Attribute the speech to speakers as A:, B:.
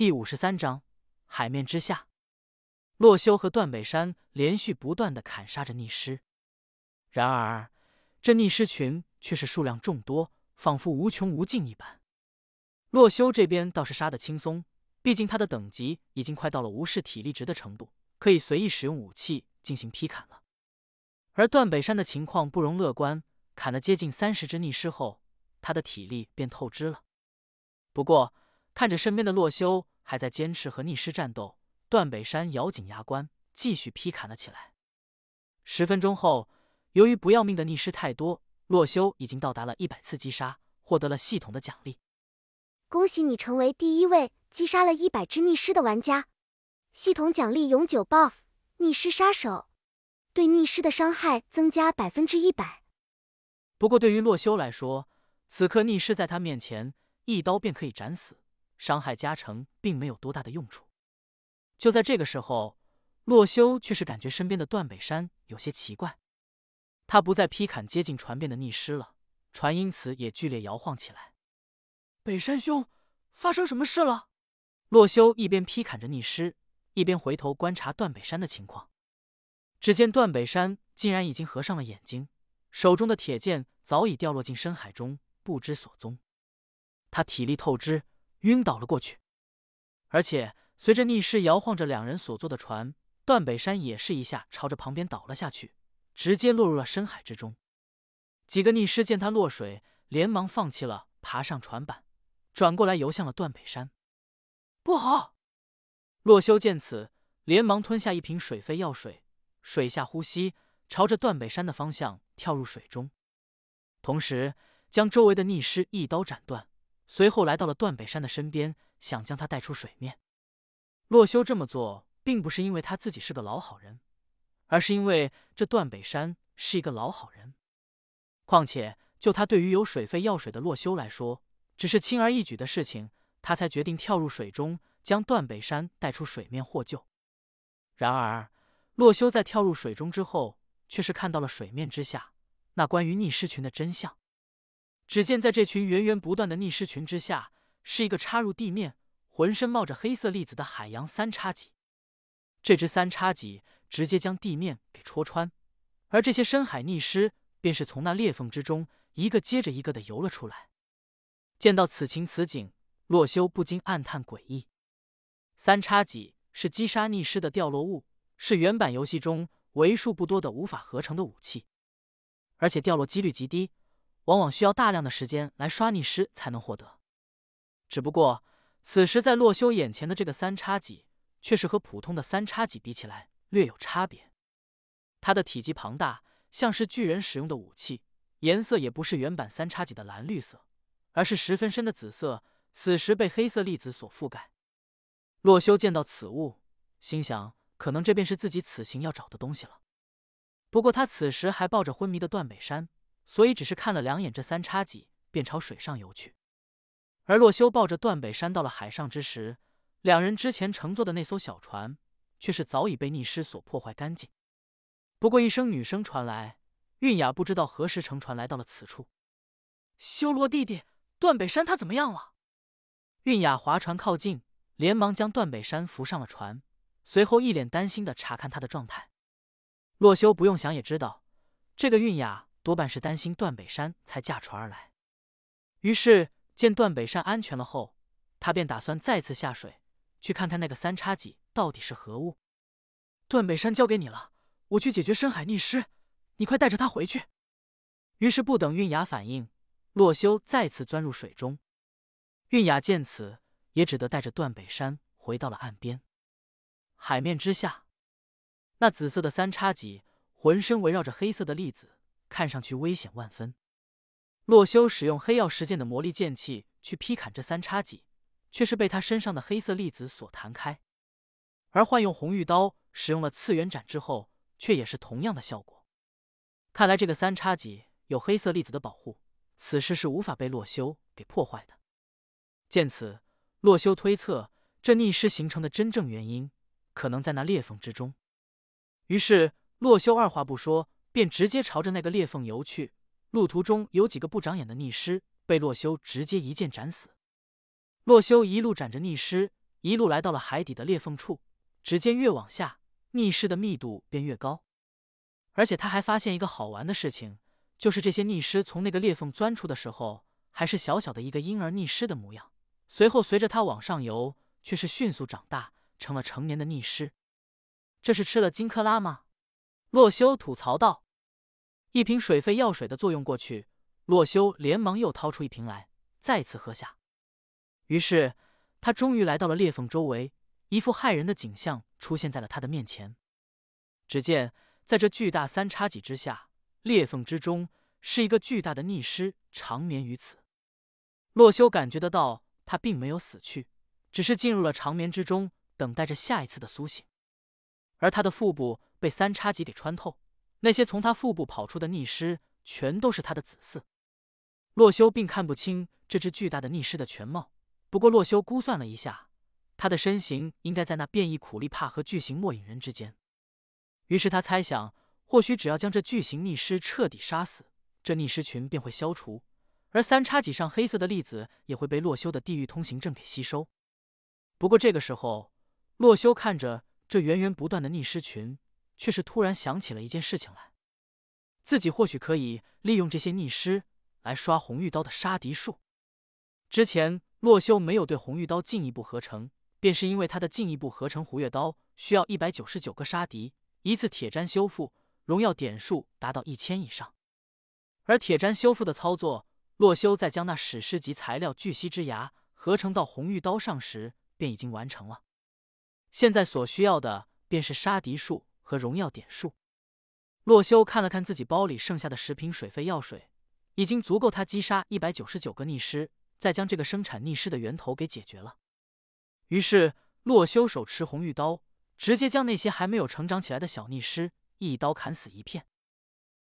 A: 第五十三章海面之下，洛修和段北山连续不断的砍杀着逆尸，然而这逆尸群却是数量众多，仿佛无穷无尽一般。洛修这边倒是杀的轻松，毕竟他的等级已经快到了无视体力值的程度，可以随意使用武器进行劈砍了。而段北山的情况不容乐观，砍了接近三十只逆尸后，他的体力便透支了。不过看着身边的洛修。还在坚持和逆尸战斗，段北山咬紧牙关，继续劈砍了起来。十分钟后，由于不要命的逆尸太多，洛修已经到达了一百次击杀，获得了系统的奖励。
B: 恭喜你成为第一位击杀了一百只逆尸的玩家！系统奖励永久 buff 逆尸杀手，对逆尸的伤害增加百分之一百。
A: 不过对于洛修来说，此刻逆尸在他面前，一刀便可以斩死。伤害加成并没有多大的用处。就在这个时候，洛修却是感觉身边的段北山有些奇怪。他不再劈砍接近船边的逆尸了，船因此也剧烈摇晃起来。
C: 北山兄，发生什么事了？
A: 洛修一边劈砍着逆尸，一边回头观察段北山的情况。只见段北山竟然已经合上了眼睛，手中的铁剑早已掉落进深海中，不知所踪。他体力透支。晕倒了过去，而且随着逆势摇晃着两人所坐的船，段北山也是一下朝着旁边倒了下去，直接落入了深海之中。几个逆尸见他落水，连忙放弃了爬上船板，转过来游向了段北山。
C: 不好！
A: 洛修见此，连忙吞下一瓶水飞药水，水下呼吸，朝着段北山的方向跳入水中，同时将周围的逆尸一刀斩断。随后来到了段北山的身边，想将他带出水面。洛修这么做，并不是因为他自己是个老好人，而是因为这段北山是一个老好人。况且，就他对于有水费药水的洛修来说，只是轻而易举的事情，他才决定跳入水中，将段北山带出水面获救。然而，洛修在跳入水中之后，却是看到了水面之下那关于逆尸群的真相。只见在这群源源不断的逆尸群之下，是一个插入地面、浑身冒着黑色粒子的海洋三叉戟。这只三叉戟直接将地面给戳穿，而这些深海逆尸便是从那裂缝之中一个接着一个的游了出来。见到此情此景，洛修不禁暗叹诡异。三叉戟是击杀逆尸的掉落物，是原版游戏中为数不多的无法合成的武器，而且掉落几率极低。往往需要大量的时间来刷逆尸才能获得。只不过此时在洛修眼前的这个三叉戟，却是和普通的三叉戟比起来略有差别。它的体积庞大，像是巨人使用的武器，颜色也不是原版三叉戟的蓝绿色，而是十分深的紫色，此时被黑色粒子所覆盖。洛修见到此物，心想可能这便是自己此行要找的东西了。不过他此时还抱着昏迷的段北山。所以只是看了两眼这三叉戟，便朝水上游去。而洛修抱着段北山到了海上之时，两人之前乘坐的那艘小船，却是早已被逆尸所破坏干净。不过一声女声传来，韵雅不知道何时乘船来到了此处。
C: 修罗弟弟，段北山他怎么样了？
A: 韵雅划船靠近，连忙将段北山扶上了船，随后一脸担心的查看他的状态。洛修不用想也知道，这个韵雅。多半是担心段北山才驾船而来，于是见段北山安全了后，他便打算再次下水去看看那个三叉戟到底是何物。
C: 段北山交给你了，我去解决深海逆尸，你快带着他回去。
A: 于是不等韵雅反应，洛修再次钻入水中。韵雅见此，也只得带着段北山回到了岸边。海面之下，那紫色的三叉戟浑身围绕着黑色的粒子。看上去危险万分。洛修使用黑曜石剑的魔力剑气去劈砍这三叉戟，却是被他身上的黑色粒子所弹开。而换用红玉刀使用了次元斩之后，却也是同样的效果。看来这个三叉戟有黑色粒子的保护，此时是无法被洛修给破坏的。见此，洛修推测这逆尸形成的真正原因，可能在那裂缝之中。于是洛修二话不说。便直接朝着那个裂缝游去，路途中有几个不长眼的逆尸被洛修直接一剑斩死。洛修一路斩着逆尸，一路来到了海底的裂缝处。只见越往下，逆尸的密度便越高。而且他还发现一个好玩的事情，就是这些逆尸从那个裂缝钻出的时候，还是小小的一个婴儿逆尸的模样。随后随着他往上游，却是迅速长大，成了成年的逆尸。这是吃了金克拉吗？洛修吐槽道。一瓶水费药水的作用过去，洛修连忙又掏出一瓶来，再次喝下。于是他终于来到了裂缝周围，一副骇人的景象出现在了他的面前。只见在这巨大三叉戟之下，裂缝之中是一个巨大的逆尸，长眠于此。洛修感觉得到，他并没有死去，只是进入了长眠之中，等待着下一次的苏醒。而他的腹部被三叉戟给穿透。那些从他腹部跑出的逆尸，全都是他的子嗣。洛修并看不清这只巨大的逆尸的全貌，不过洛修估算了一下，他的身形应该在那变异苦力怕和巨型末影人之间。于是他猜想，或许只要将这巨型逆尸彻底杀死，这逆尸群便会消除，而三叉戟上黑色的粒子也会被洛修的地狱通行证给吸收。不过这个时候，洛修看着这源源不断的逆尸群。却是突然想起了一件事情来，自己或许可以利用这些逆尸来刷红玉刀的杀敌术。之前洛修没有对红玉刀进一步合成，便是因为他的进一步合成胡月刀需要一百九十九个杀敌，一次铁砧修复，荣耀点数达到一千以上。而铁砧修复的操作，洛修在将那史诗级材料巨蜥之牙合成到红玉刀上时，便已经完成了。现在所需要的便是杀敌术。和荣耀点数，洛修看了看自己包里剩下的十瓶水费药水，已经足够他击杀一百九十九个逆尸，再将这个生产逆尸的源头给解决了。于是，洛修手持红玉刀，直接将那些还没有成长起来的小逆尸一刀砍死一片。